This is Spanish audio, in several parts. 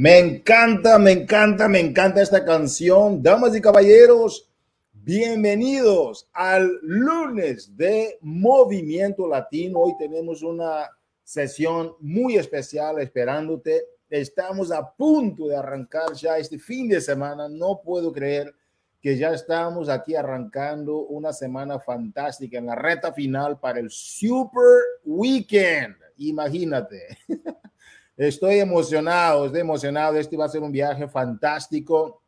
Me encanta, me encanta, me encanta esta canción. Damas y caballeros, bienvenidos al lunes de Movimiento Latino. Hoy tenemos una sesión muy especial esperándote. Estamos a punto de arrancar ya este fin de semana. No puedo creer que ya estamos aquí arrancando una semana fantástica en la reta final para el Super Weekend. Imagínate. Estoy emocionado, estoy emocionado. Este va a ser un viaje fantástico.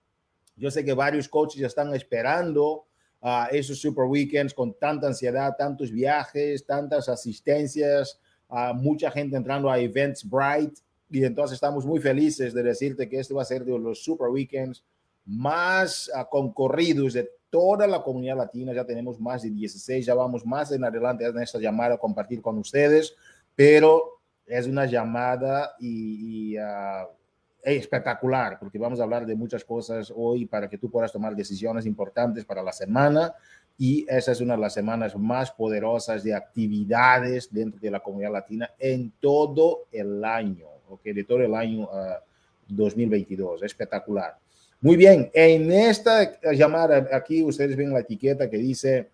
Yo sé que varios coaches están esperando a esos super weekends con tanta ansiedad, tantos viajes, tantas asistencias, a mucha gente entrando a Events Bright. Y entonces estamos muy felices de decirte que este va a ser de los super weekends más uh, concorridos de toda la comunidad latina. Ya tenemos más de 16, ya vamos más en adelante en esta llamada a compartir con ustedes, pero es una llamada y, uh, espectacular, porque vamos a hablar de muchas cosas hoy para que tú puedas tomar decisiones importantes para la semana. Y esa es una de las semanas más poderosas de actividades dentro de la comunidad latina en todo el año, ¿ok? De todo el año uh, 2022. Espectacular. Muy bien, en esta llamada aquí ustedes ven la etiqueta que dice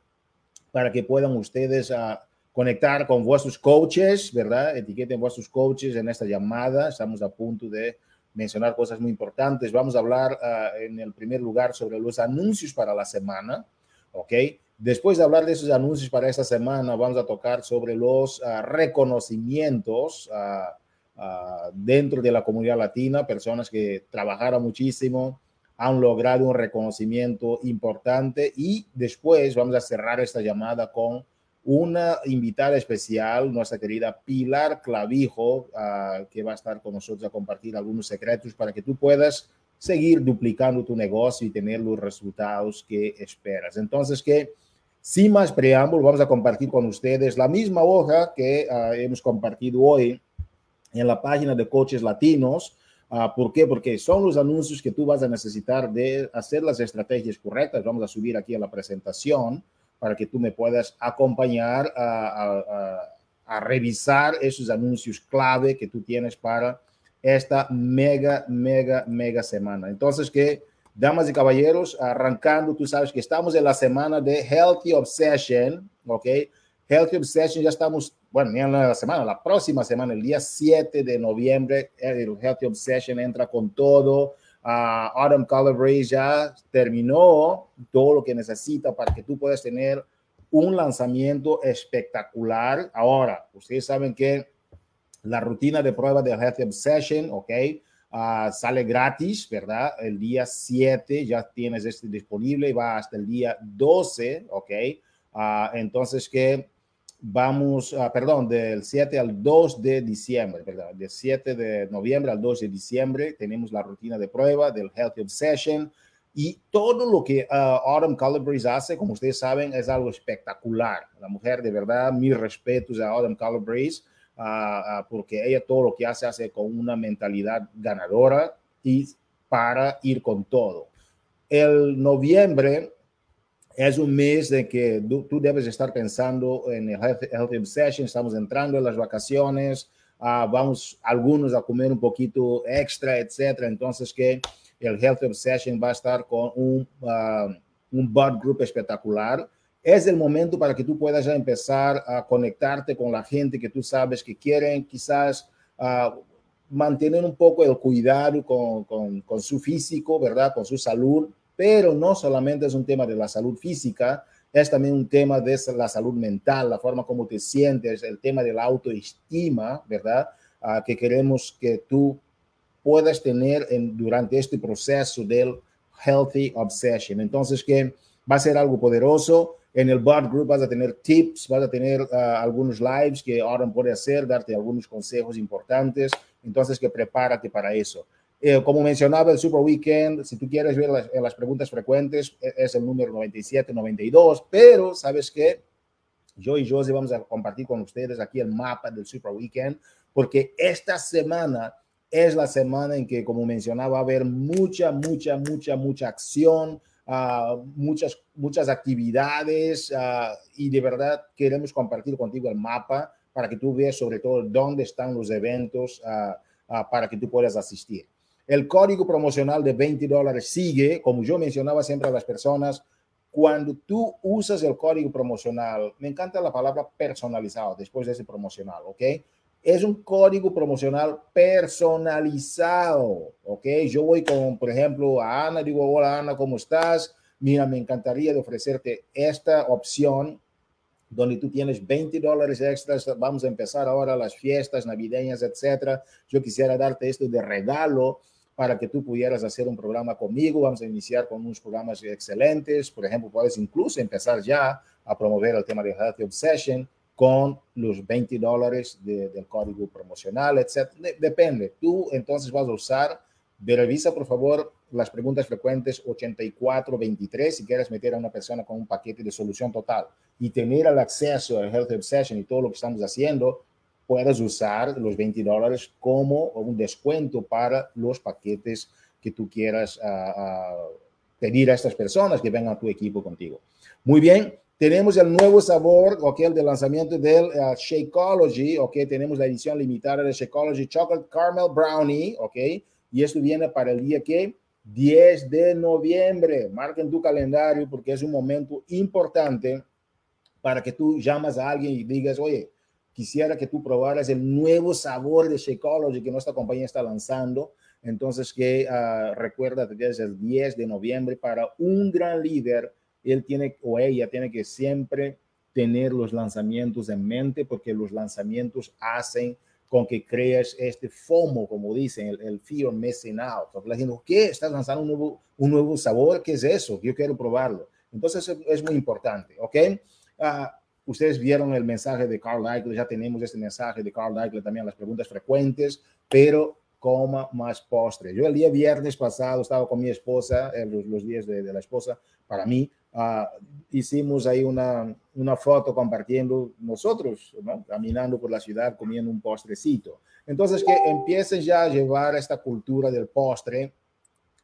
para que puedan ustedes uh, conectar con vuestros coaches, ¿verdad? Etiqueten vuestros coaches en esta llamada. Estamos a punto de mencionar cosas muy importantes. Vamos a hablar uh, en el primer lugar sobre los anuncios para la semana, ¿ok? Después de hablar de esos anuncios para esta semana, vamos a tocar sobre los uh, reconocimientos uh, dentro de la comunidad latina, personas que trabajaron muchísimo, han logrado un reconocimiento importante y después vamos a cerrar esta llamada con una invitada especial, nuestra querida Pilar Clavijo, uh, que va a estar con nosotros a compartir algunos secretos para que tú puedas seguir duplicando tu negocio y tener los resultados que esperas. Entonces, que sin más preámbulo, vamos a compartir con ustedes la misma hoja que uh, hemos compartido hoy en la página de Coaches Latinos. Uh, ¿Por qué? Porque son los anuncios que tú vas a necesitar de hacer las estrategias correctas. Vamos a subir aquí a la presentación para que tú me puedas acompañar a, revisar esos anuncios clave que tú tienes para esta mega, mega, mega semana. Entonces, que, damas y caballeros, arrancando, tú sabes que estamos en la semana de Healthy Obsession, ¿ok? Healthy Obsession, ya estamos, bueno, ni en la semana, la próxima semana, el día 7 de noviembre, el Healthy Obsession entra con todo Uh, Autumn ya terminó todo lo que necesita para que tú puedas tener un lanzamiento espectacular. Ahora, ustedes saben que la rutina de prueba de Healthy Obsession, ok, uh, sale gratis, ¿verdad? El día 7 ya tienes este disponible y va hasta el día 12, ok. Uh, entonces, que vamos, uh, perdón, del 7 al 2 de diciembre, ¿verdad? Del 7 de noviembre al 2 de diciembre tenemos la rutina de prueba del Healthy Obsession y todo lo que uh, Autumn Calabrese hace, como ustedes saben, es algo espectacular. La mujer, de verdad, mis respetos a Autumn Calabrese, uh, porque ella todo lo que hace, hace con una mentalidad ganadora y para ir con todo. El noviembre es un mes de que tú, debes estar pensando en el Health, health Obsession, estamos entrando en las vacaciones, uh, vamos algunos a comer un poquito extra, etcétera, entonces que el Health Obsession va a estar con un, uh, un bud group espectacular. Es el momento para que tú puedas ya empezar a conectarte con la gente que tú sabes que quieren quizás uh, mantener un poco el cuidado con, con, con su físico, ¿verdad? Con su salud, pero no solamente es un tema de la salud física, es también un tema de la salud mental, la forma como te sientes, el tema de la autoestima, ¿verdad? Uh, que queremos que tú puedas tener en, durante este proceso del Healthy Obsession. Entonces, que va a ser algo poderoso. En el Bud Group vas a tener tips, vas a tener uh, algunos lives que ahora puede hacer, darte algunos consejos importantes. Entonces, que prepárate para eso. Eh, como mencionaba, el Super Weekend, si tú quieres ver las, las, preguntas frecuentes, e, es el número 9792, pero sabes que yo y Josie vamos a compartir con ustedes aquí el mapa del Super Weekend, porque esta semana es la semana en que, como mencionaba, va a haber mucha, mucha, mucha, mucha acción, uh, muchas, muchas actividades uh, y de verdad queremos compartir contigo el mapa para que tú veas sobre todo dónde están los eventos uh, para que tú puedas asistir. El código promocional de 20 dólares sigue, como yo mencionaba siempre a las personas, cuando tú usas el código promocional, me encanta la palabra personalizado después de ese promocional, ¿ok? Es un código promocional personalizado, ¿ok? Yo voy con, por ejemplo, a Ana, digo, hola Ana, ¿cómo estás? Mira, me encantaría de ofrecerte esta opción donde tú tienes 20 dólares extras, vamos a empezar ahora las fiestas navideñas, etcétera. Yo quisiera darte esto de regalo para que tú pudieras hacer un programa conmigo. Vamos a iniciar con unos programas excelentes. Por ejemplo, puedes incluso empezar ya a promover el tema de Healthy Obsession con los 20 dólares del código promocional, etc. depende. Tú entonces vas a usar, revisa por favor las preguntas frecuentes 8423 si quieres meter a una persona con un paquete de solución total y tener el acceso al Healthy Obsession y todo lo que estamos haciendo, puedes usar los 20 dólares como un descuento para los paquetes que tú quieras ah, ah, pedir a estas personas que vengan a tu equipo contigo. Muy bien, tenemos el nuevo sabor, ok, el de lanzamiento del uh, Shakeology, ok, tenemos la edición limitada de Shakeology Chocolate Caramel Brownie, ok, y esto viene para el día que 10 de noviembre. Marquen tu calendario porque es un momento importante para que tú llamas a alguien y digas, oye, quisiera que tú probaras el nuevo sabor de Shakeology que nuestra compañía está lanzando. Entonces, que uh, recuerda que es el 10 de noviembre para un gran líder. Él tiene o ella tiene que siempre tener los lanzamientos en mente porque los lanzamientos hacen con que crees este FOMO, como dicen, el, el fear missing out. La gente, ¿qué? ¿Estás lanzando un nuevo, un nuevo sabor? ¿Qué es eso? Yo quiero probarlo. Entonces, es, es muy importante, ¿ok? Uh, Ustedes vieron el mensaje de Carl Eichler, ya tenemos este mensaje de Carl Eichler también, las preguntas frecuentes, pero coma más postre. Yo el día viernes pasado estaba con mi esposa, eh, los, días de, la esposa, para mí, uh, hicimos ahí una, una foto compartiendo nosotros, ¿no? caminando por la ciudad comiendo un postrecito. Entonces, que empiecen ya a llevar esta cultura del postre,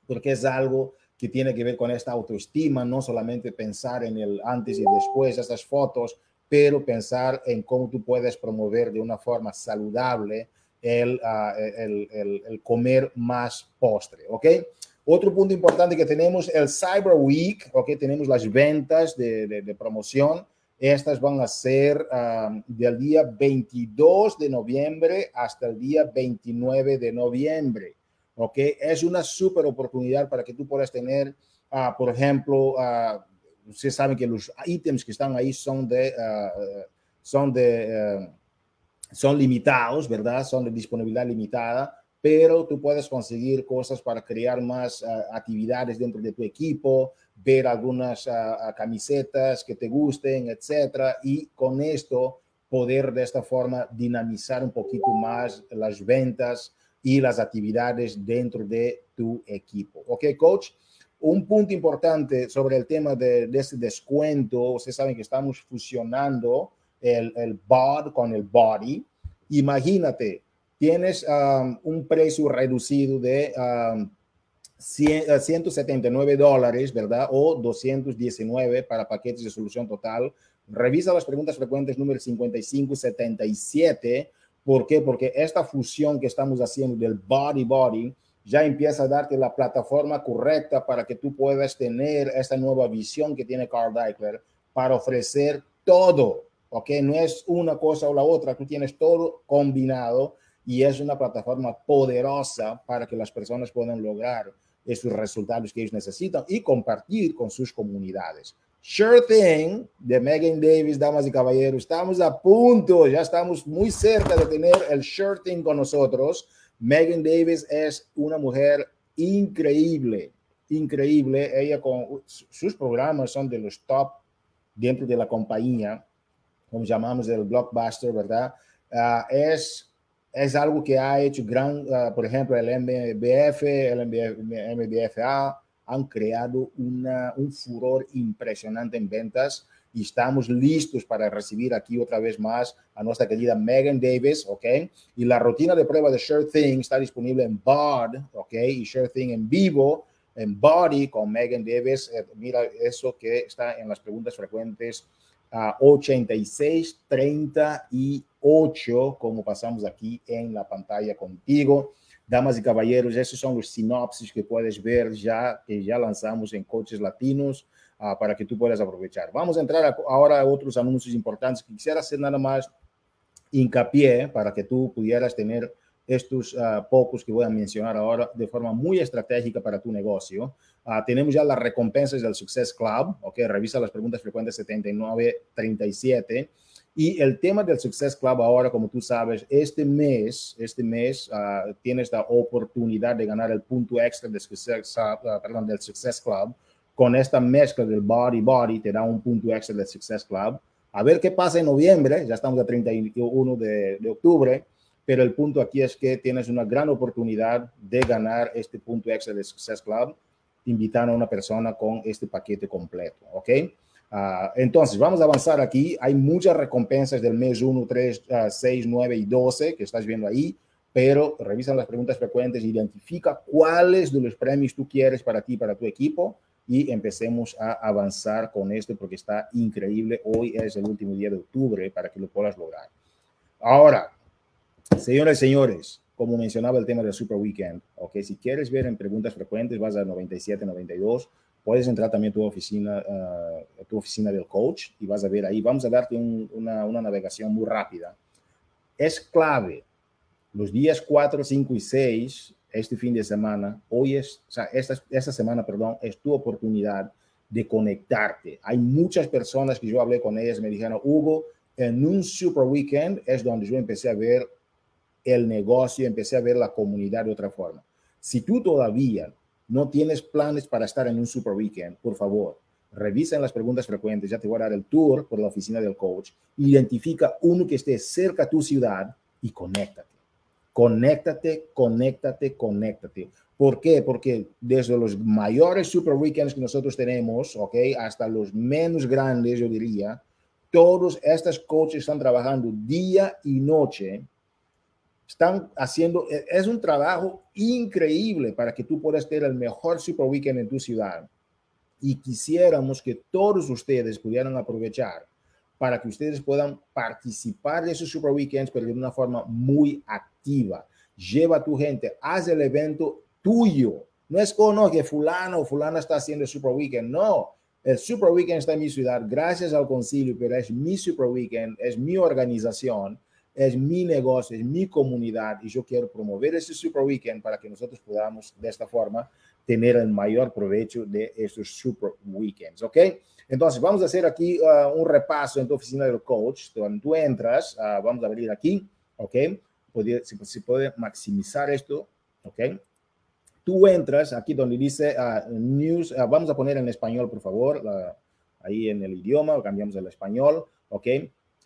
porque es algo que tiene que ver con esta autoestima, no solamente pensar en el antes y después, estas fotos, pero pensar en cómo tú puedes promover de una forma saludable el, uh, el, el, el, comer más postre, ¿ok? Otro punto importante que tenemos, el Cyber Week, ¿ok? Tenemos las ventas de, de, de promoción. Estas van a ser del día 22 de noviembre hasta el día 29 de noviembre, ¿ok? Es una súper oportunidad para que tú puedas tener, uh, por ejemplo, uh, ustedes saben que los ítems que están ahí son de, uh, son de, uh, son limitados, ¿verdad? Son de disponibilidad limitada, pero tú puedes conseguir cosas para crear más uh, actividades dentro de tu equipo, ver algunas camisetas que te gusten, etcétera, y con esto poder de esta forma dinamizar un poquito más las ventas y las actividades dentro de tu equipo. ¿Ok, coach? Un punto importante sobre el tema de, de ese descuento, ustedes saben que estamos fusionando el, el BOD con el body. Imagínate, tienes um, un precio reducido de um, 100, 179 dólares, ¿verdad? O 219 para paquetes de solución total. Revisa las preguntas frecuentes número 5577. ¿Por qué? Porque esta fusión que estamos haciendo del body body ya empieza a darte la plataforma correcta para que tú puedas tener esta nueva visión que tiene Carl Deichler para ofrecer todo, ¿ok? No es una cosa o la otra, tú tienes todo combinado y es una plataforma poderosa para que las personas puedan lograr esos resultados que ellos necesitan y compartir con sus comunidades. Sure Thing de Megan Davis, damas y caballeros, estamos a punto, ya estamos muy cerca de tener el Sure Thing con nosotros. Megan Davis es una mujer increíble, increíble. Ella con sus programas son de los top dentro de la compañía, como llamamos el blockbuster, ¿verdad? Uh, es, es algo que ha hecho gran, uh, por ejemplo, el MBF, el MBF, MBFA han creado una, un furor impresionante en ventas y estamos listos para recibir aquí otra vez más a nuestra querida Megan Davis, ¿ok? Y la rutina de prueba de Sure Thing está disponible en BOD, ¿ok? Y Sure Thing en vivo, en Body con Megan Davis. Eh, mira eso que está en las preguntas frecuentes a uh, 86, 38, como pasamos aquí en la pantalla contigo. Damas y caballeros, esos son los sinopsis que puedes ver ya, que ya lanzamos en Coaches Latinos uh, para que tú puedas aprovechar. Vamos a entrar ahora a otros anuncios importantes quisiera hacer nada más hincapié para que tú pudieras tener estos uh, pocos que voy a mencionar ahora de forma muy estratégica para tu negocio. Uh, tenemos ya las recompensas del Success Club, ok, revisa las preguntas frecuentes 79, 37. Y el tema del Success Club ahora, como tú sabes, este mes, este mes tienes la oportunidad de ganar el punto extra del Success, perdón, del Success Club. Con esta mezcla del Body Body te da un punto extra del Success Club. A ver qué pasa en noviembre, ya estamos a 31 de, de octubre pero el punto aquí es que tienes una gran oportunidad de ganar este punto extra de Success Club invitando a una persona con este paquete completo, ¿ok? Uh, entonces, vamos a avanzar aquí. Hay muchas recompensas del mes 1, 3, 6, 9 y 12 que estás viendo ahí, pero revisan las preguntas frecuentes, identifica cuáles de los premios tú quieres para ti, para tu equipo y empecemos a avanzar con esto porque está increíble. Hoy es el último día de octubre para que lo puedas lograr. Ahora, Señoras y señores, como mencionaba el tema del Super Weekend, ok, si quieres ver en preguntas frecuentes, vas a 97, 92, puedes entrar también a tu oficina, uh, tu oficina del coach y vas a ver ahí, vamos a darte un, una, una, navegación muy rápida. Es clave, los días 4, 5 y 6, este fin de semana, hoy es, o sea, esta, esta semana, perdón, es tu oportunidad de conectarte. Hay muchas personas que yo hablé con ellas, me dijeron, Hugo, en un Super Weekend es donde yo empecé a ver el negocio, empecé a ver la comunidad de otra forma. Si tú todavía no tienes planes para estar en un super weekend, por favor, revisa en las preguntas frecuentes, ya te voy a dar el tour por la oficina del coach, identifica uno que esté cerca a tu ciudad y conéctate. Conéctate, conéctate, conéctate. ¿Por qué? Porque desde los mayores super weekends que nosotros tenemos, ¿ok? Hasta los menos grandes, yo diría, todos estos coaches están trabajando día y noche están haciendo, e, es un trabajo increíble para que tú puedas tener el mejor Super Weekend en tu ciudad. Y quisiéramos que todos ustedes pudieran aprovechar para que ustedes puedan participar de esos Super Weekends, pero de una forma muy activa. Lleva a tu gente, haz el evento tuyo. No es como que fulano o fulana está haciendo el Super Weekend. No, el Super Weekend está en mi ciudad gracias al concilio, pero es mi Super Weekend, es mi organización es mi negocio, es mi comunidad y yo quiero promover ese Super Weekend para que nosotros podamos de esta forma tener el mayor provecho de estos Super Weekends, ¿ok? Entonces, vamos a hacer aquí uh, un repaso en tu oficina del coach. Cuando tú entras, uh, vamos a abrir aquí, ¿ok? Si, si, puede maximizar esto, ¿ok? Tú entras aquí donde dice uh, News, vamos a poner en español, por favor, ahí en el idioma, cambiamos al español, ¿ok?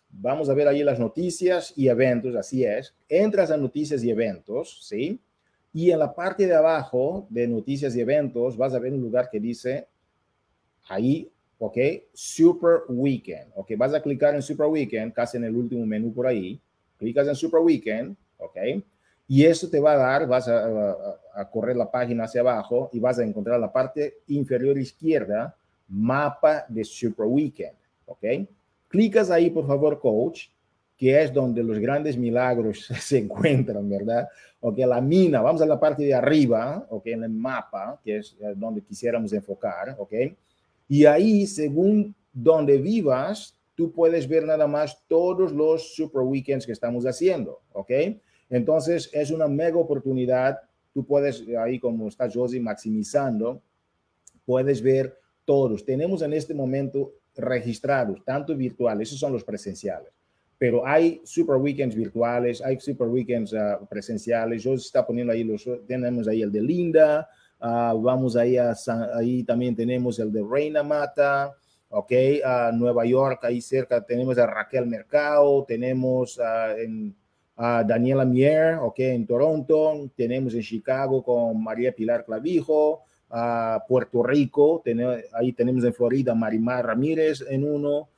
Vamos a ver ahí las noticias y eventos, así es. Entras a noticias y eventos, ¿sí? Y en la parte de abajo de noticias y eventos vas a ver un lugar que dice ahí, ¿ok? Super Weekend, ¿ok? Vas a clicar en Super Weekend, casi en el último menú por ahí. Clicas en Super Weekend, ¿ok? Y eso te va a dar, vas a, a, a correr la página hacia abajo y vas a encontrar la parte inferior izquierda, mapa de Super Weekend, ¿ok? Clicas ahí, por favor, coach, que es donde los grandes milagros se encuentran, ¿verdad? Ok, la mina, vamos a la parte de arriba, ok, en el mapa, que es eh, donde quisiéramos enfocar, ok. Y ahí, según donde vivas, tú puedes ver nada más todos los super weekends que estamos haciendo, ok. Entonces, es una mega oportunidad. Tú puedes, ahí como está Josie, maximizando, puedes ver todos. Tenemos en este momento registrados, tanto virtuales, esos son los presenciales, pero hay super weekends virtuales, hay super weekends uh, presenciales, yo está poniendo ahí los, tenemos ahí el de Linda, uh, vamos ahí a, ahí también tenemos el de Reina Mata, ok, uh, Nueva York, ahí cerca tenemos a Raquel Mercado, tenemos en, a Daniela Mier, ok, en Toronto, tenemos en Chicago con María Pilar Clavijo, a Puerto Rico, ahí tenemos en Florida Marimar Ramírez en uno,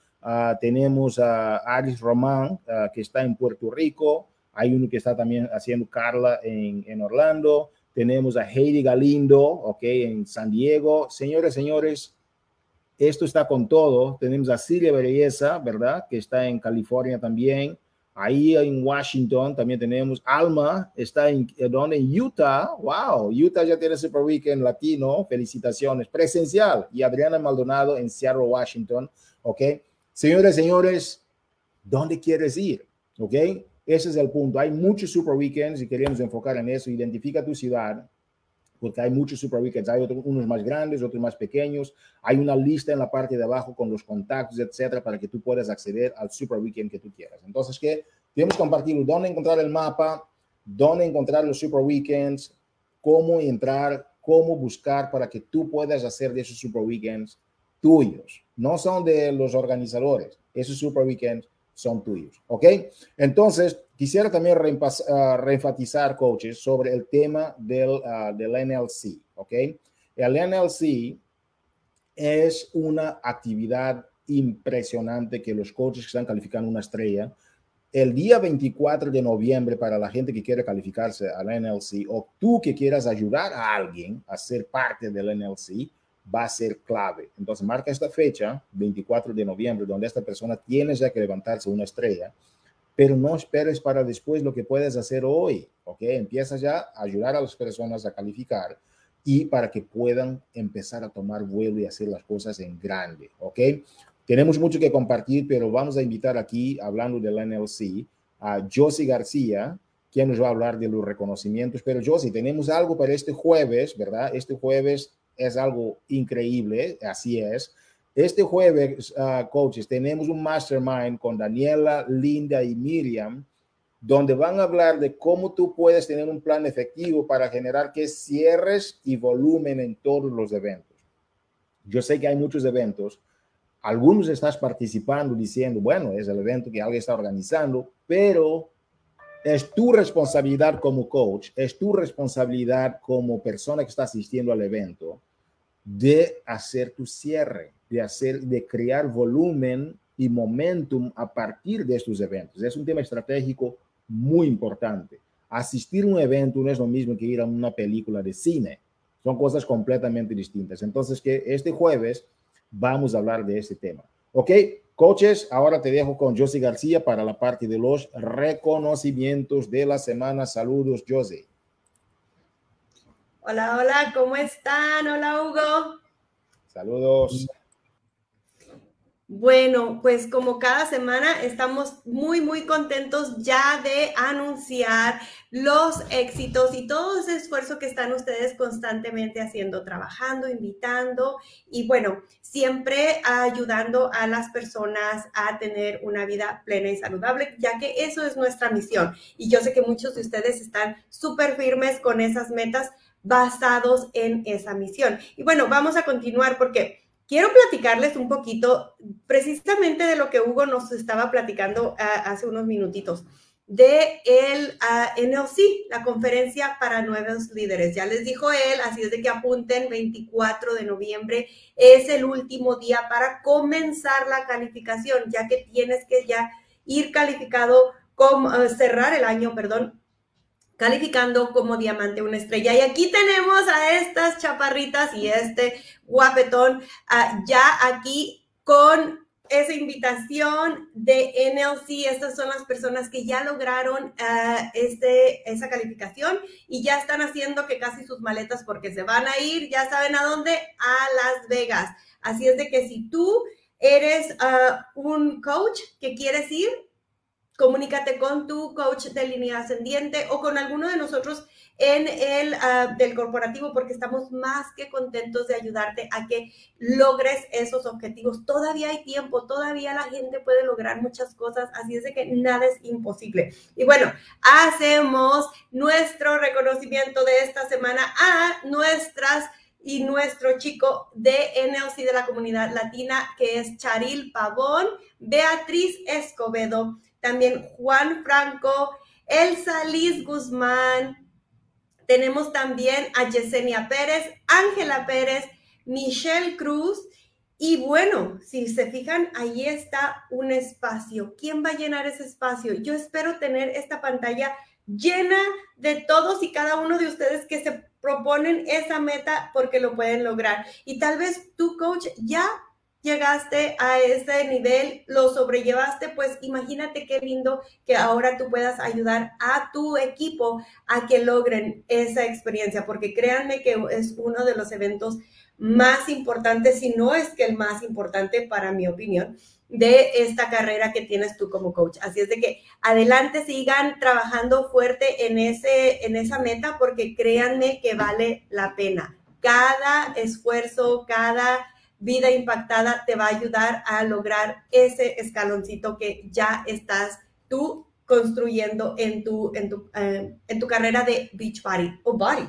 tenemos a Aris Román, que está en Puerto Rico, hay uno que está también haciendo Carla en, en, Orlando, tenemos a Heidi Galindo, ok, en San Diego. Señores, señores, esto está con todo. Tenemos a Silvia Belleza, ¿verdad? Que está en California también. Ahí en Washington también tenemos Alma, está en, donde en Utah. Wow, Utah ya tiene Super Weekend latino. Felicitaciones. Presencial. Y Adriana Maldonado en Seattle, Washington. Ok. Señores, señores, ¿dónde quieres ir? Ok. Ese es el punto. Hay muchos Super Weekends y queremos enfocar en eso. Identifica tu ciudad porque hay muchos super weekends, hay otros, unos más grandes, otros más pequeños, hay una lista en la parte de abajo con los contactos, etcétera, para que tú puedas acceder al super weekend que tú quieras. Entonces, ¿qué? Tenemos que compartir dónde encontrar el mapa, dónde encontrar los super weekends, cómo entrar, cómo buscar para que tú puedas hacer de esos super weekends tuyos. No son de los organizadores, esos super weekends son tuyos, ¿ok? Entonces, quisiera también uh, reenfatizar, coaches, sobre el tema del, ah, del NLC, ¿ok? El NLC es una actividad impresionante que los coaches que están calificando una estrella, el día 24 de noviembre para la gente que quiere calificarse al NLC o tú que quieras ayudar a alguien a ser parte del NLC, va a ser clave. Entonces, marca esta fecha, 24 de noviembre, donde esta persona tiene ya que levantarse una estrella, pero no esperes para después lo que puedes hacer hoy, ¿ok? Empieza ya a ayudar a las personas a calificar y para que puedan empezar a tomar vuelo y hacer las cosas en grande, ¿ok? Tenemos mucho que compartir, pero vamos a invitar aquí, hablando del NLC, a Josie García, quien nos va a hablar de los reconocimientos. Pero Josie, tenemos algo para este jueves, ¿verdad? Este jueves es algo increíble, así es. Este jueves, uh, coaches, tenemos un mastermind con Daniela, Linda y Miriam, donde van a hablar de cómo tú puedes tener un plan efectivo para generar que cierres y volumen en todos los eventos. Yo sé que hay muchos eventos, algunos estás participando diciendo, bueno, es el evento que alguien está organizando, pero es tu responsabilidad como coach, es tu responsabilidad como persona que está asistiendo al evento de hacer tu cierre, de hacer, de crear volumen y momentum a partir de estos eventos. Es un tema estratégico muy importante. Asistir a un evento no es lo mismo que ir a una película de cine. Son cosas completamente distintas. Entonces, que este jueves vamos a hablar de este tema. Ok, coaches, ahora te dejo con Josie García para la parte de los reconocimientos de la semana. Saludos, Josie. Hola, hola, ¿cómo están? Hola, Hugo. Saludos. Bueno, pues como cada semana estamos muy, muy contentos ya de anunciar los éxitos y todo ese esfuerzo que están ustedes constantemente haciendo, trabajando, invitando y bueno, siempre ayudando a las personas a tener una vida plena y saludable, ya que eso es nuestra misión. Y yo sé que muchos de ustedes están súper firmes con esas metas basados en esa misión. Y bueno, vamos a continuar porque quiero platicarles un poquito precisamente de lo que Hugo nos estaba platicando ah, hace unos minutitos de el ah, NLC, la conferencia para nuevos líderes. Ya les dijo él, así es de que apunten, 24 de noviembre es el último día para comenzar la calificación, ya que tienes que ya ir calificado, como, ah, cerrar el año, perdón, calificando como diamante una estrella. Y aquí tenemos a estas chaparritas y este guapetón ah, ya aquí con esa invitación de NLC. Estas son las personas que ya lograron ah, este, esa calificación y ya están haciendo que casi sus maletas porque se van a ir, ya saben a dónde, a Las Vegas. Así es de que si tú eres ah, un coach que quieres ir, comunícate con tu coach de línea ascendiente o con alguno de nosotros en el ah, del corporativo porque estamos más que contentos de ayudarte a que logres esos objetivos. Todavía hay tiempo, todavía la gente puede lograr muchas cosas, así es de que nada es imposible. Y bueno, hacemos nuestro reconocimiento de esta semana a nuestras y nuestro chico de NOC de la comunidad latina, que es Charil Pavón, Beatriz Escobedo, también Juan Franco, Elsa Liz Guzmán, tenemos también a Yesenia Pérez, Ángela Pérez, Michelle Cruz. Y bueno, si se fijan, ahí está un espacio. ¿Quién va a llenar ese espacio? Yo espero tener esta pantalla llena de todos y cada uno de ustedes que se proponen esa meta porque lo pueden lograr. Y tal vez tu coach ya llegaste a ese nivel, lo sobrellevaste, pues imagínate qué lindo que ahora tú puedas ayudar a tu equipo a que logren esa experiencia, porque créanme que es uno de los eventos más importantes, si no es que el más importante para mi opinión, de esta carrera que tienes tú como coach. Así es de que adelante sigan trabajando fuerte en, ese, en esa meta porque créanme que vale la pena. Cada esfuerzo, cada vida impactada te va a ayudar a lograr ese escaloncito que ya estás tú construyendo en tu, en tu, eh, en tu carrera de beach body o body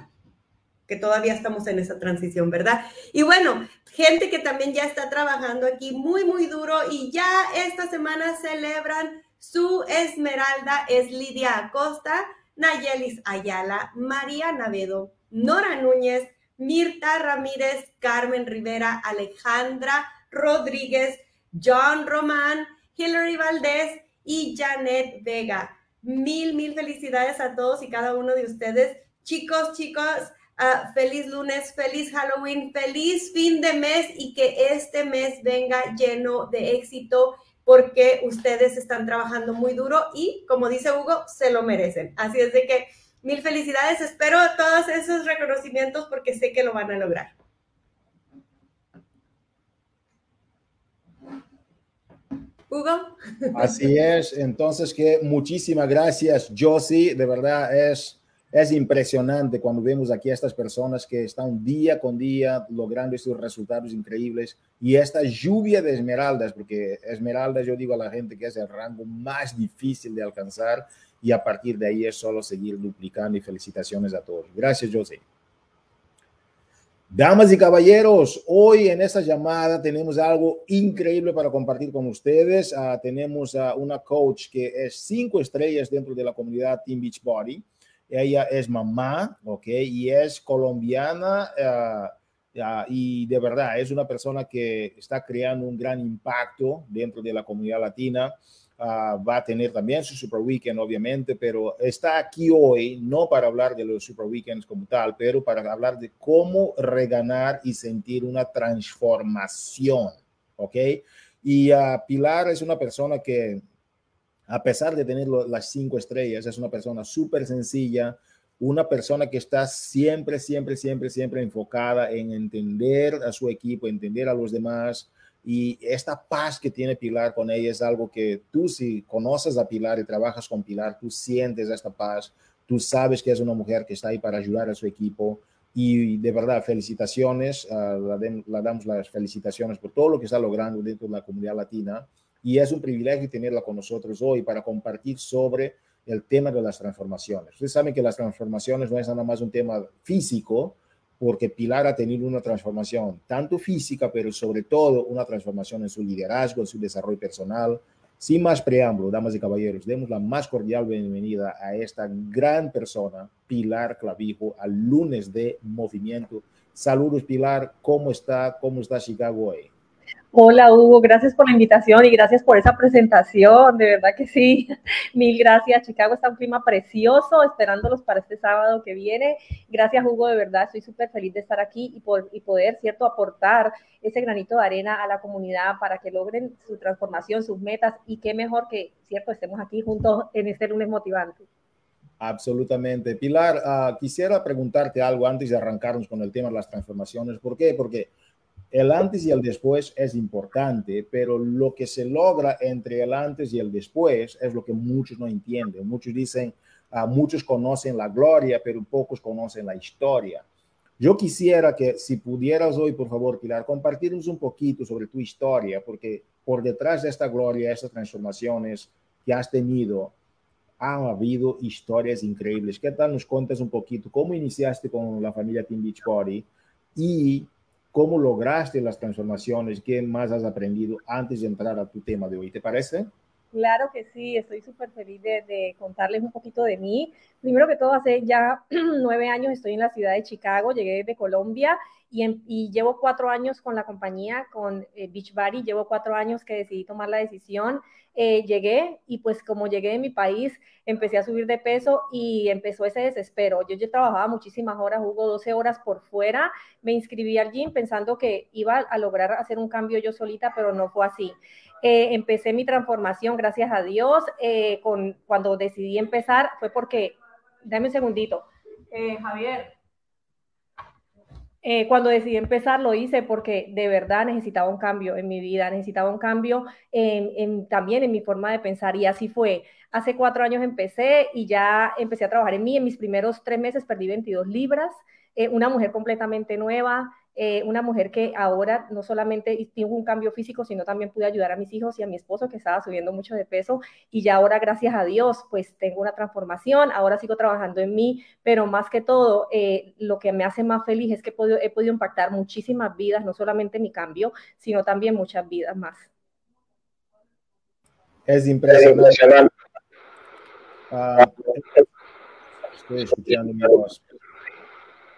que todavía estamos en esa transición, ¿verdad? Y bueno, gente que también ya está trabajando aquí muy, muy duro y ya esta semana celebran su esmeralda, es Lidia Acosta, Nayelis Ayala, María Navedo, Nora Núñez, Mirta Ramírez, Carmen Rivera, Alejandra Rodríguez, John Román, Hilary Valdés y Janet Vega. Mil, mil felicidades a todos y cada uno de ustedes. Chicos, chicos, Ah, feliz lunes, feliz Halloween, feliz fin de mes y que este mes venga lleno de éxito porque ustedes están trabajando muy duro y, como dice Hugo, se lo merecen. Así es de que mil felicidades. Espero todos esos reconocimientos porque sé que lo van a lograr. Hugo. Así es. Entonces, que muchísimas gracias, Josie. De verdad es es impresionante cuando vemos aquí a estas personas que están día con día logrando estos resultados increíbles y esta lluvia de esmeraldas, porque esmeraldas yo digo a la gente que es el rango más difícil de alcanzar y a partir de ahí es solo seguir duplicando y felicitaciones a todos. Gracias, José. Damas y caballeros, hoy en esta llamada tenemos algo increíble para compartir con ustedes. Uh, tenemos a una coach que es cinco estrellas dentro de la comunidad Team Beach Body ella es mamá, ¿ok? Y es colombiana uh, y de verdad es una persona que está creando un gran impacto dentro de la comunidad latina. Uh, va a tener también su Super Weekend, obviamente, pero está aquí hoy no para hablar de los Super Weekends como tal, pero para hablar de cómo reganar y sentir una transformación, ¿ok? Y uh, Pilar es una persona que a pesar de tener las cinco estrellas, es una persona súper sencilla, una persona que está siempre, siempre, siempre, siempre enfocada en entender a su equipo, entender a los demás. Y esta paz que tiene Pilar con ella es algo que tú si conoces a Pilar y trabajas con Pilar, tú sientes esta paz, tú sabes que es una mujer que está ahí para ayudar a su equipo. Y de verdad, felicitaciones, uh, la, damos las felicitaciones por todo lo que está logrando dentro de la comunidad latina y es un privilegio tenerla con nosotros hoy para compartir sobre el tema de las transformaciones. Ustedes saben que las transformaciones no es nada más un tema físico, porque Pilar ha tenido una transformación tanto física, pero sobre todo una transformación en su liderazgo, en su desarrollo personal. Sin más preámbulo, damas y caballeros, demos la más cordial bienvenida a esta gran persona, Pilar Clavijo, al lunes de movimiento. Saludos, Pilar. ¿Cómo está? ¿Cómo está Chicago hoy? Hola Hugo, gracias por la invitación y gracias por esa presentación, de verdad que sí, mil gracias. Chicago está un clima precioso, esperándolos para este sábado que viene. Gracias Hugo, de verdad estoy súper feliz de estar aquí y, por, y poder, ¿cierto?, aportar ese granito de arena a la comunidad para que logren su transformación, sus metas y qué mejor que, ¿cierto?, estemos aquí juntos en este lunes motivante. Absolutamente. Pilar, uh, quisiera preguntarte algo antes de arrancarnos con el tema de las transformaciones. ¿Por qué? Porque el antes y el después es importante, pero lo que se logra entre el antes y el después es lo que muchos no entienden. Muchos dicen, uh, muchos conocen la gloria, pero pocos conocen la historia. Yo quisiera que si pudieras hoy, por favor, Pilar, compartirnos un poquito sobre tu historia, porque por detrás de esta gloria, estas transformaciones que has tenido, han habido historias increíbles. ¿Qué tal nos cuentas un poquito cómo iniciaste con la familia Team Beachbody y cómo lograste las transformaciones, qué más has aprendido antes de entrar a tu tema de hoy. ¿Te parece? Claro que sí, estoy súper feliz de, contarles un poquito de mí. Primero que todo, hace ya nueve años estoy en la ciudad de Chicago, llegué de Colombia y, llevo cuatro años con la compañía, con eh, Beachbody, llevo cuatro años que decidí tomar la decisión. Eh, llegué y pues como llegué de mi país, empecé a subir de peso y empezó ese desespero. Yo ya trabajaba muchísimas horas, hubo 12 horas por fuera, me inscribí al gym pensando que iba a lograr hacer un cambio yo solita, pero no fue así. Eh, empecé mi transformación, gracias a Dios, eh, con, cuando decidí empezar fue porque, dame un segundito, Javier, eh, cuando decidí empezar lo hice porque de verdad necesitaba un cambio en mi vida, necesitaba un cambio en, también en mi forma de pensar y así fue. Hace cuatro años empecé y ya empecé a trabajar en mí. En mis primeros tres meses perdí 22 libras, eh, una mujer completamente nueva, eh, una mujer que ahora no solamente tuvo un cambio físico, sino también pude ayudar a mis hijos y a mi esposo que estaba subiendo mucho de peso y ya ahora, gracias a Dios, pues tengo una transformación, ahora sigo trabajando en mí, pero más que todo, eh, lo que me hace más feliz es que he podido, he podido impactar muchísimas vidas, no solamente mi cambio, sino también muchas vidas más. Es impresionante. Ah, estoy escuchando mi voz.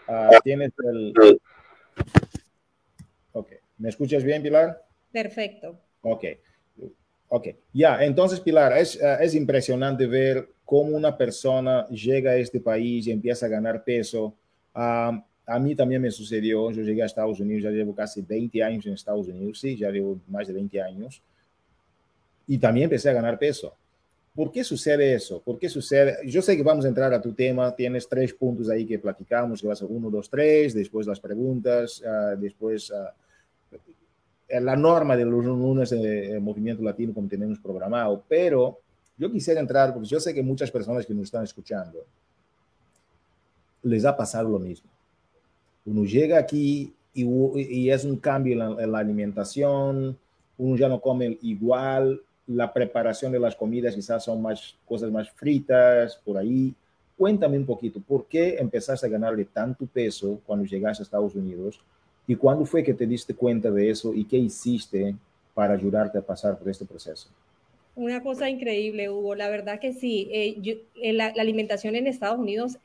Ah, tienes el. ¿Me escuchas bien, Pilar? Perfecto. Ok. Ok. Ya, entonces, Pilar, es, eh, es impresionante ver cómo una persona llega a este país y empieza a ganar peso. a mí también me sucedió, yo llegué a Estados Unidos, ya llevo casi 20 años en Estados Unidos, sí, ya llevo más de 20 años, y también empecé a ganar peso. ¿Por qué sucede eso? ¿Por qué sucede? Yo sé que vamos a entrar a tu tema, tienes tres puntos ahí que platicamos, que vas a uno, dos, tres, después las preguntas, uh, después uh, la norma de los lunes de Movimiento Latino como tenemos programado, pero yo quisiera entrar, porque yo sé que muchas personas que nos están escuchando les ha pasado lo mismo. Uno llega aquí y, y es un cambio en la, en la alimentación, uno ya no come igual, la preparación de las comidas quizás son más cosas más fritas por ahí. Cuéntame un poquito, ¿por qué empezaste a ganarle tanto peso cuando llegaste a Estados Unidos? ¿Y cuándo fue que te diste cuenta de eso y qué hiciste para ayudarte a pasar por este proceso? Una cosa increíble, Hugo. La verdad que sí. Eh, eh, la, alimentación en Estados Unidos,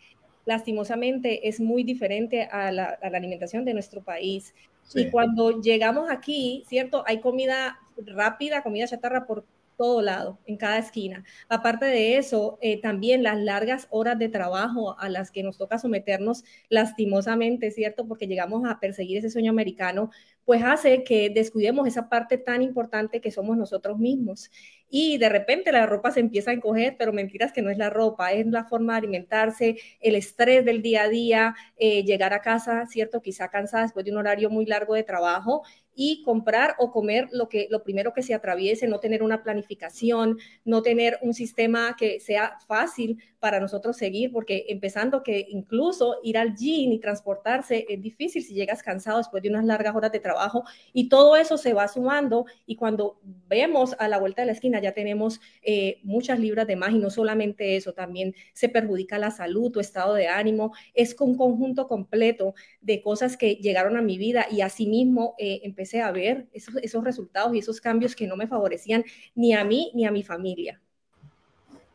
lastimosamente, es muy diferente a la, a la alimentación de nuestro país. Y cuando llegamos aquí, ¿cierto? Hay comida rápida, comida chatarra por todo lado, en cada esquina. Aparte de eso, eh, también las largas horas de trabajo a las que nos toca someternos lastimosamente, ¿cierto? Porque llegamos a perseguir ese sueño americano, pues hace que descuidemos esa parte tan importante que somos nosotros mismos. Y de repente la ropa se empieza a encoger, pero mentiras que no es la ropa, es la forma de alimentarse, el estrés del día a día, eh, llegar a casa, ¿cierto? Quizá cansada después de un horario muy largo de trabajo y comprar o comer lo que lo primero que se atraviese, no tener una planificación, no tener un sistema que sea fácil para nosotros seguir, porque empezando que incluso ir al gym y transportarse es difícil si llegas cansado después de unas largas horas de trabajo y todo eso se va sumando y cuando vemos a la vuelta de la esquina ya tenemos eh, muchas libras de más y no solamente eso, también se perjudica la salud, tu estado de ánimo, es un conjunto completo de cosas que llegaron a mi vida y asimismo eh, empecé a ver esos, esos resultados y esos cambios que no me favorecían ni a mí ni a mi familia.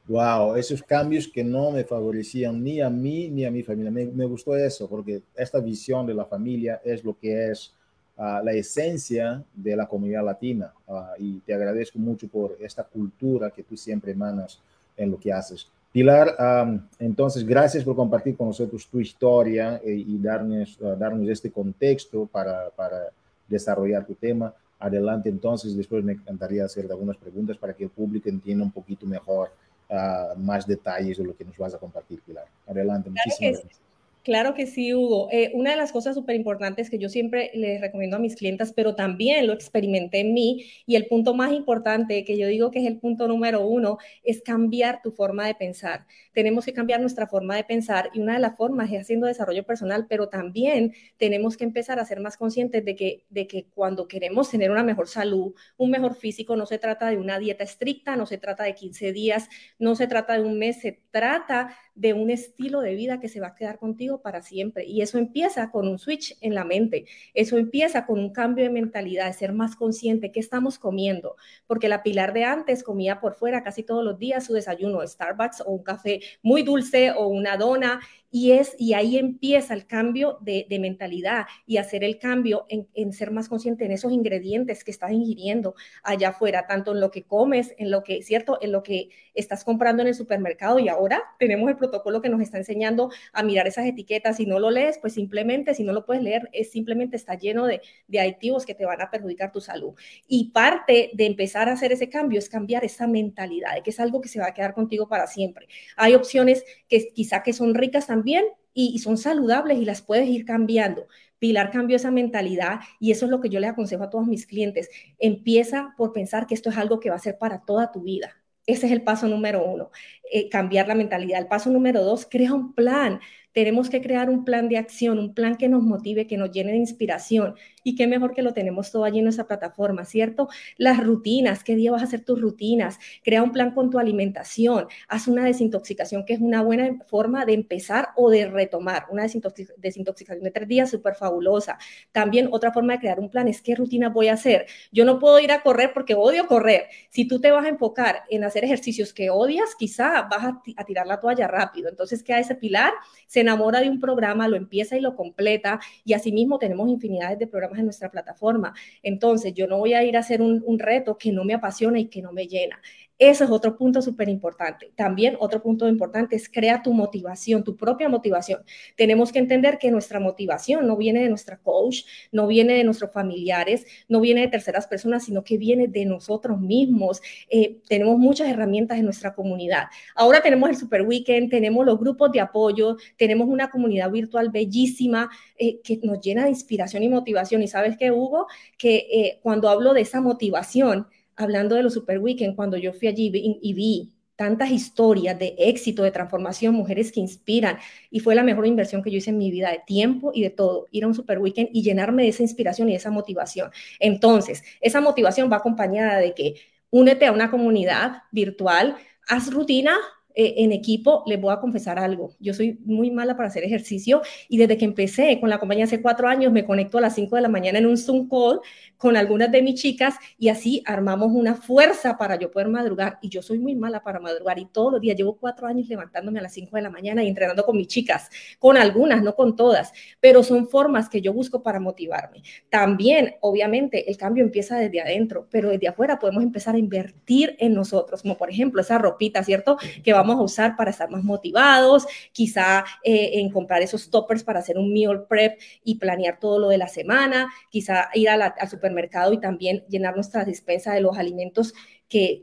Wow, esos cambios que no me favorecían ni a mí ni a mi familia. Me, me gustó eso, porque esta visión de la familia es lo que es uh, la esencia de la comunidad latina. Uh, y te agradezco mucho por esta cultura que tú siempre emanas en lo que haces. Pilar, um, entonces, gracias por compartir con nosotros tu historia y, y darnos, uh, darnos este contexto para, para desarrollar tu tema. Adelante, entonces, después me encantaría hacer algunas preguntas para que el público entienda un poquito mejor uh, más detalles de lo que nos vas a compartir, Pilar. Adelante, claro muchísimas gracias. Claro que sí, Hugo. Eh, una de las cosas súper importantes que yo siempre les recomiendo a mis clientas, pero también lo experimenté en mí, y el punto más importante que yo digo que es el punto número uno, es cambiar tu forma de pensar. Tenemos que cambiar nuestra forma de pensar y una de las formas es haciendo desarrollo personal, pero también tenemos que empezar a ser más conscientes de que, de que cuando queremos tener una mejor salud, un mejor físico, no se trata de una dieta estricta, no se trata de 15 días, no se trata de un mes, se trata de un estilo de vida que se va a quedar contigo para siempre. Y eso empieza con un switch en la mente, eso empieza con un cambio de mentalidad, de ser más consciente qué estamos comiendo, porque la Pilar de antes comía por fuera casi todos los días su desayuno, Starbucks o un café muy dulce o una dona Y, es, y ahí empieza el cambio de, mentalidad y hacer el cambio en, ser más consciente en esos ingredientes que estás ingiriendo allá afuera, tanto en lo que comes, en lo que, ¿cierto? En lo que estás comprando en el supermercado. Y ahora tenemos el protocolo que nos está enseñando a mirar esas etiquetas. Si no lo lees, pues simplemente, si no lo puedes leer, es simplemente está lleno de, de aditivos que te van a perjudicar tu salud. Y parte de empezar a hacer ese cambio es cambiar esa mentalidad, de que es algo que se va a quedar contigo para siempre. Hay opciones que quizá que son ricas también bien y, son saludables y las puedes ir cambiando. Pilar cambió esa mentalidad y eso es lo que yo le aconsejo a todos mis clientes. Empieza por pensar que esto es algo que va a ser para toda tu vida. Ese es el paso número uno, eh, cambiar la mentalidad. El paso número dos, crea un plan. Tenemos que crear un plan de acción, un plan que nos motive, que nos llene de inspiración. Y qué mejor que lo tenemos todo allí en nuestra plataforma, ¿cierto? Las rutinas, qué día vas a hacer tus rutinas, crea un plan con tu alimentación, haz una desintoxicación, que es una buena forma de empezar o de retomar, una desintoxicación de tres días súper fabulosa. También otra forma de crear un plan es qué rutina voy a hacer. Yo no puedo ir a correr porque odio correr. Si tú te vas a enfocar en hacer ejercicios que odias, quizá vas a, tirar la toalla rápido. Entonces, queda ese pilar, se enamora de un programa, lo empieza y lo completa, y asimismo tenemos infinidades de programas en nuestra plataforma. Entonces, yo no voy a ir a hacer un, un reto que no me apasiona y que no me llena. Ese es otro punto súper importante. También otro punto importante es crea tu motivación, tu propia motivación. Tenemos que entender que nuestra motivación no viene de nuestra coach, no viene de nuestros familiares, no viene de terceras personas, sino que viene de nosotros mismos. Eh, tenemos muchas herramientas en nuestra comunidad. Ahora tenemos el Super Weekend, tenemos los grupos de apoyo, tenemos una comunidad virtual bellísima eh, que nos llena de inspiración y motivación. Y sabes qué, Hugo, que eh, cuando hablo de esa motivación, hablando de los Super Weekend, cuando yo fui allí y vi tantas historias de éxito, de transformación, mujeres que inspiran, y fue la mejor inversión que yo hice en mi vida de tiempo y de todo, ir a un super weekend y llenarme de esa inspiración y de esa motivación. Entonces, esa motivación va acompañada de que únete a una comunidad virtual, haz rutina, eh, en equipo, les voy a confesar algo. Yo soy muy mala para hacer ejercicio y desde que empecé con la compañía hace cuatro años me conecto a las cinco de la mañana en un Zoom call con algunas de mis chicas y así armamos una fuerza para yo poder madrugar. Y yo soy muy mala para madrugar y todos los días llevo cuatro años levantándome a las cinco de la mañana y entrenando con mis chicas, con algunas, no con todas, pero son formas que yo busco para motivarme. También, obviamente, el cambio empieza desde adentro, pero desde afuera podemos empezar a invertir en nosotros, como por ejemplo esa ropita, ¿cierto? Que va vamos a usar para estar más motivados, quizá eh, en comprar esos toppers para hacer un meal prep y planear todo lo de la semana, quizá ir al supermercado y también llenar nuestra despensa de los alimentos que,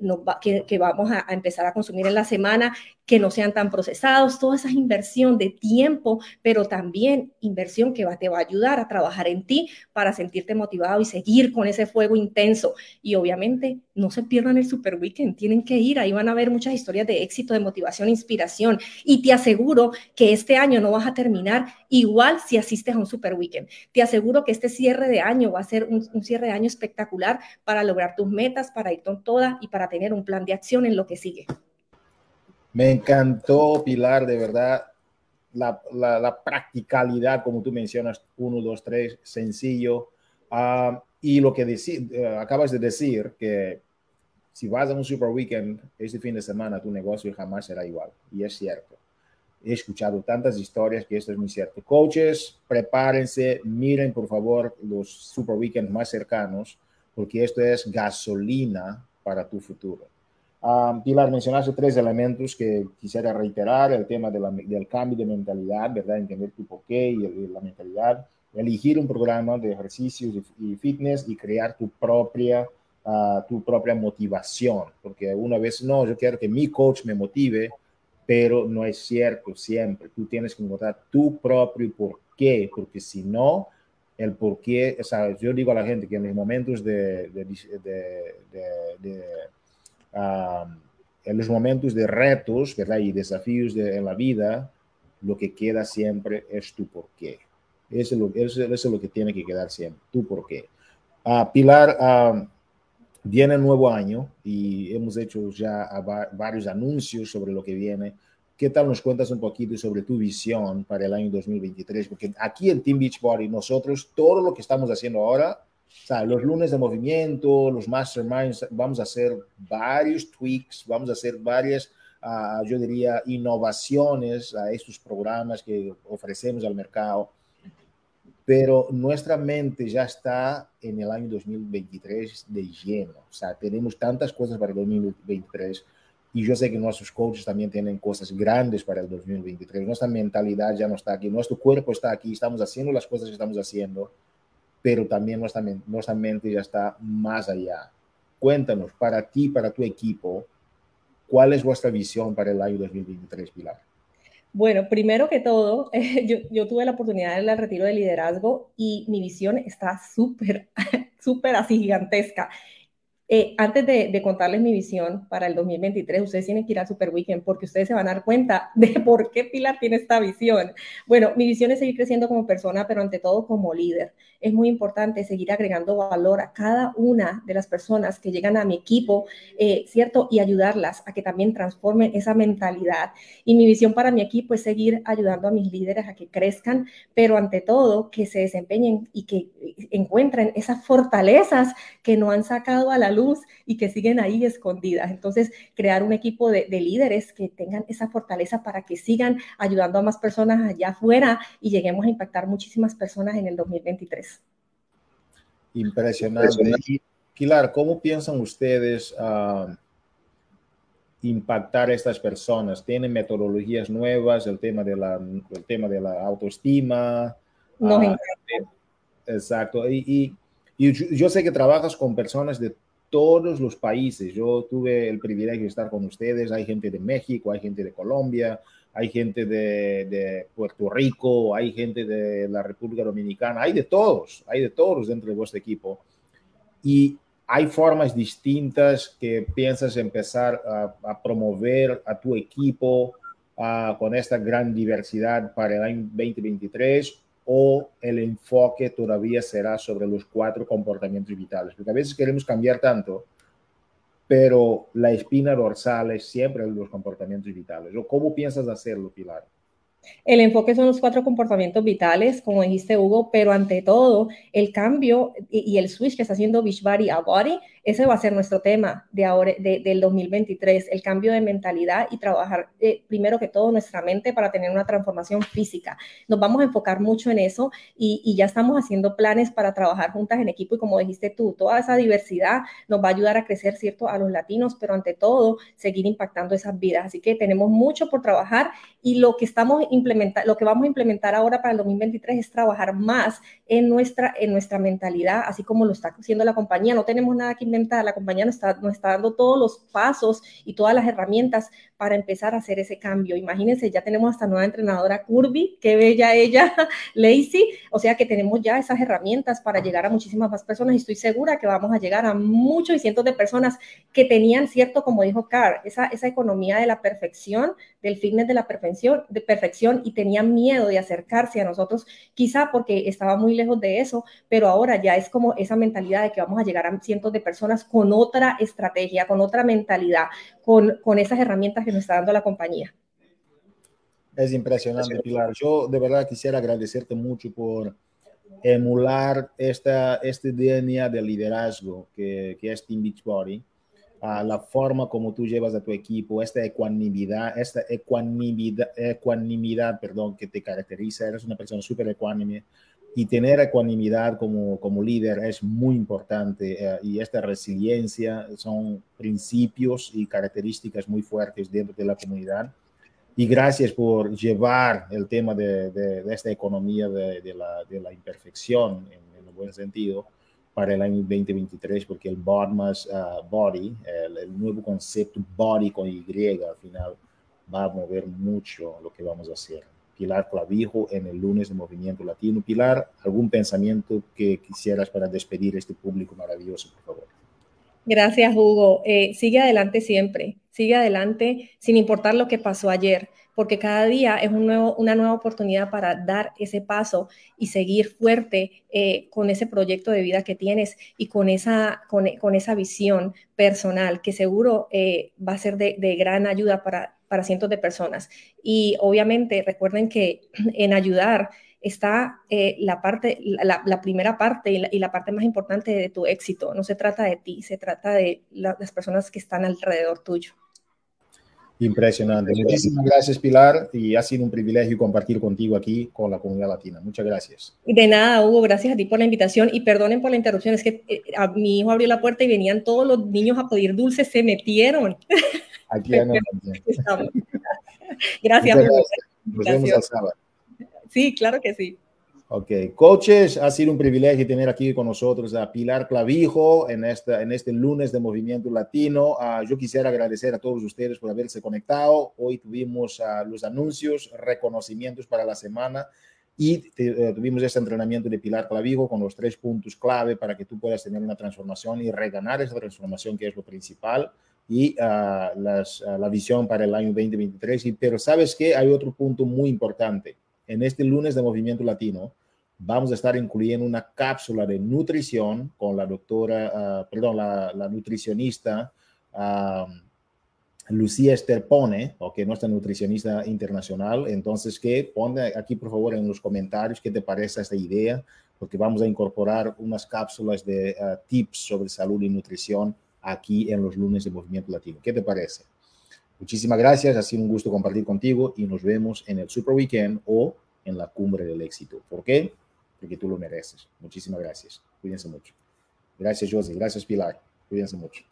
que, vamos a, empezar a consumir en la semana, que no sean tan procesados, toda esa inversión de tiempo, pero también inversión que va, te va a ayudar a trabajar en ti para sentirte motivado y seguir con ese fuego intenso. Y obviamente no se pierdan el Super Weekend, tienen que ir, ahí van a ver muchas historias de éxito, de motivación, inspiración. Y te aseguro que este año no vas a terminar igual si asistes a un Super Weekend. Te aseguro que este cierre de año va a ser un, un cierre de año espectacular para lograr tus metas, para ir con todas y para tener un plan de acción en lo que sigue. Me encantó, Pilar, de verdad, la, la, practicalidad, como tú mencionas, uno, dos, tres, sencillo. Ah, y lo que eh, acabas de decir, que si vas a un super weekend este fin de semana, tu negocio jamás será igual. Y es cierto. He escuchado tantas historias que esto es muy cierto. Coaches, prepárense, miren por favor los super weekends más cercanos, porque esto es gasolina para tu futuro. Um, Pilar, mencionaste tres elementos que quisiera reiterar, el tema del cambio de mentalidad, ¿verdad? Entender tu porqué y, la mentalidad, elegir un programa de ejercicios y, fitness y crear tu propia, ah, tu propia motivación, porque una vez no, yo quiero que mi coach me motive, pero no es cierto siempre, tú tienes que encontrar tu propio porqué, porque si no, el por qué, sea, yo digo a la gente que en los momentos de, en los momentos de retos, ¿verdad? Y desafíos en la vida, lo que queda siempre es tu por qué. Eso es lo, es lo que tiene que quedar siempre, tu por qué. Uh, Pilar, viene nuevo año y hemos hecho ya varios anuncios sobre lo que viene. ¿Qué tal nos cuentas un poquito sobre tu visión para el año 2023? Porque aquí en Team Beachbody nosotros todo lo que estamos haciendo ahora, o sea, los lunes de movimiento, los masterminds, vamos a hacer varios tweaks, vamos a hacer varias yo diría, innovaciones a estos programas que ofrecemos al mercado, pero nuestra mente ya está en el año 2023 de lleno. O sea, tenemos tantas cosas para el 2023 y yo sé que nuestros coaches también tienen cosas grandes para el 2023. Nuestra mentalidad ya no está aquí, nuestro cuerpo está aquí, estamos haciendo las cosas que estamos haciendo, pero también nuestra, nuestra mente ya está más allá. Cuéntanos, para ti, para tu equipo, ¿cuál es vuestra visión para el año 2023, Pilar? Bueno, primero que todo, yo, yo, tuve la oportunidad del retiro de liderazgo y mi visión está súper, súper así gigantesca. Eh, antes de, contarles mi visión para el 2023, ustedes tienen que ir al Super Weekend porque ustedes se van a dar cuenta de por qué Pilar tiene esta visión. Bueno, mi visión es seguir creciendo como persona, pero ante todo como líder. Es muy importante seguir agregando valor a cada una de las personas que llegan a mi equipo, eh, ¿cierto? Y ayudarlas a que también transformen esa mentalidad. Y mi visión para mi equipo es seguir ayudando a mis líderes a que crezcan, pero ante todo que se desempeñen y que encuentren esas fortalezas que no han sacado a la luz luz y que siguen ahí escondidas. Entonces, crear un equipo de, líderes que tengan esa fortaleza para que sigan ayudando a más personas allá afuera y lleguemos a impactar muchísimas personas en el 2023. Impresionante. Pilar, ¿cómo piensan ustedes uh, impactar a estas personas? ¿Tienen metodologías nuevas? El tema de la, el tema de la autoestima. Nos uh, Exacto. Y, y, y, yo sé que trabajas con personas de todos los países. Yo tuve el privilegio de estar con ustedes. Hay gente de México, hay gente de Colombia, hay gente de, Puerto Rico, hay gente de la República Dominicana, hay de todos, hay de todos dentro de vuestro equipo. Y hay formas distintas que piensas empezar a, promover a tu equipo con esta gran diversidad para el año 2023 o el enfoque todavía será sobre los cuatro comportamientos vitales, porque a veces queremos cambiar tanto, pero la espina dorsal es siempre los comportamientos vitales. ¿Cómo piensas hacerlo, Pilar? El enfoque son los cuatro comportamientos vitales, como dijiste Hugo, pero ante todo el cambio y, el switch que está haciendo Beachbody a Body, ese va a ser nuestro tema de ahora, del 2023, el cambio de mentalidad y trabajar eh, primero que todo nuestra mente para tener una transformación física. Nos vamos a enfocar mucho en eso y, y ya estamos haciendo planes para trabajar juntas en equipo y como dijiste tú, toda esa diversidad nos va a ayudar a crecer, ¿cierto?, a los latinos, pero ante todo seguir impactando esas vidas. Así que tenemos mucho por trabajar y lo que estamos implementar, lo que vamos a implementar ahora para el 2023 es trabajar más en nuestra, en nuestra mentalidad, así como lo está haciendo la compañía. No tenemos nada que inventar, la compañía nos está, nos está dando todos los pasos y todas las herramientas para empezar a hacer ese cambio. Imagínense, ya tenemos hasta nueva entrenadora Curvy, qué bella ella, Lacey, o sea que tenemos ya esas herramientas para llegar a muchísimas más personas y estoy segura que vamos a llegar a muchos y cientos de personas que tenían cierto, como dijo Carr, esa, esa economía de la perfección, del fitness de la perfección, de perfección y tenían miedo de acercarse a nosotros, quizá porque estaba muy lejos de eso, pero ahora ya es como esa mentalidad de que vamos a llegar a cientos de personas con otra estrategia, con otra mentalidad, con, con esas herramientas que nos está dando la compañía. Es impresionante, Pilar. Yo de verdad quisiera agradecerte mucho por emular esta, este DNA de liderazgo que, que es Team Beachbody la forma como tú llevas a tu equipo, esta ecuanimidad, esta ecuanimidad, ecuanimidad perdón, que te caracteriza, eres una persona súper ecuánime y tener ecuanimidad como, como líder es muy importante eh, y esta resiliencia son principios y características muy fuertes dentro de la comunidad. Y gracias por llevar el tema de, de, esta economía de, de, la, de la imperfección en, en un buen sentido para el año 2023, porque el Bodmas uh, Body, el, nuevo concepto Body con Y al final, va a mover mucho lo que vamos a hacer. Pilar Clavijo en el lunes de Movimiento Latino. Pilar, ¿algún pensamiento que quisieras para despedir este público maravilloso, por favor? Gracias, Hugo. Eh, sigue adelante siempre, sigue adelante sin importar lo que pasó ayer porque cada día es un nuevo, una nueva oportunidad para dar ese paso y seguir fuerte eh, con ese proyecto de vida que tienes y con esa, con, esa visión personal que seguro eh, va a ser de, gran ayuda para, para cientos de personas. Y obviamente recuerden que en ayudar está eh, la parte, la, primera parte y la, parte más importante de tu éxito. No se trata de ti, se trata de las personas que están alrededor tuyo. Impresionante. Muchísimas gracias, Pilar, y ha sido un privilegio compartir contigo aquí con la comunidad latina. Muchas gracias. De nada, Hugo, gracias a ti por la invitación y perdonen por la interrupción, es que eh, a, mi hijo abrió la puerta y venían todos los niños a pedir dulces, se metieron. Aquí estamos. Gracias, Hugo. Nos vemos el sábado. Sí, claro que sí. Ok, coaches, ha sido un privilegio tener aquí con nosotros a Pilar Clavijo en, esta, en este lunes de Movimiento Latino. Uh, yo quisiera agradecer a todos ustedes por haberse conectado. Hoy tuvimos uh, los anuncios, reconocimientos para la semana y uh, tuvimos este entrenamiento de Pilar Clavijo con los tres puntos clave para que tú puedas tener una transformación y reganar esa transformación que es lo principal y las, la visión para el año 2023. Y, pero sabes que hay otro punto muy importante. En este lunes de Movimiento Latino, vamos a estar incluyendo una cápsula de nutrición con la doctora, uh, perdón, la, nutricionista uh, Lucía Esterpone, okay, nuestra nutricionista internacional. Entonces, que ponga aquí, por favor, en los comentarios qué te parece esta idea, porque vamos a incorporar unas cápsulas de uh, tips sobre salud y nutrición aquí en los lunes de Movimiento Latino. ¿Qué te parece? Muchísimas gracias, ha sido un gusto compartir contigo y nos vemos en el Super Weekend o en la cumbre del éxito. ¿Por qué? porque tú lo mereces. Muchísimas gracias. Cuídense mucho. Gracias, José. Gracias, Pilar. Cuídense mucho.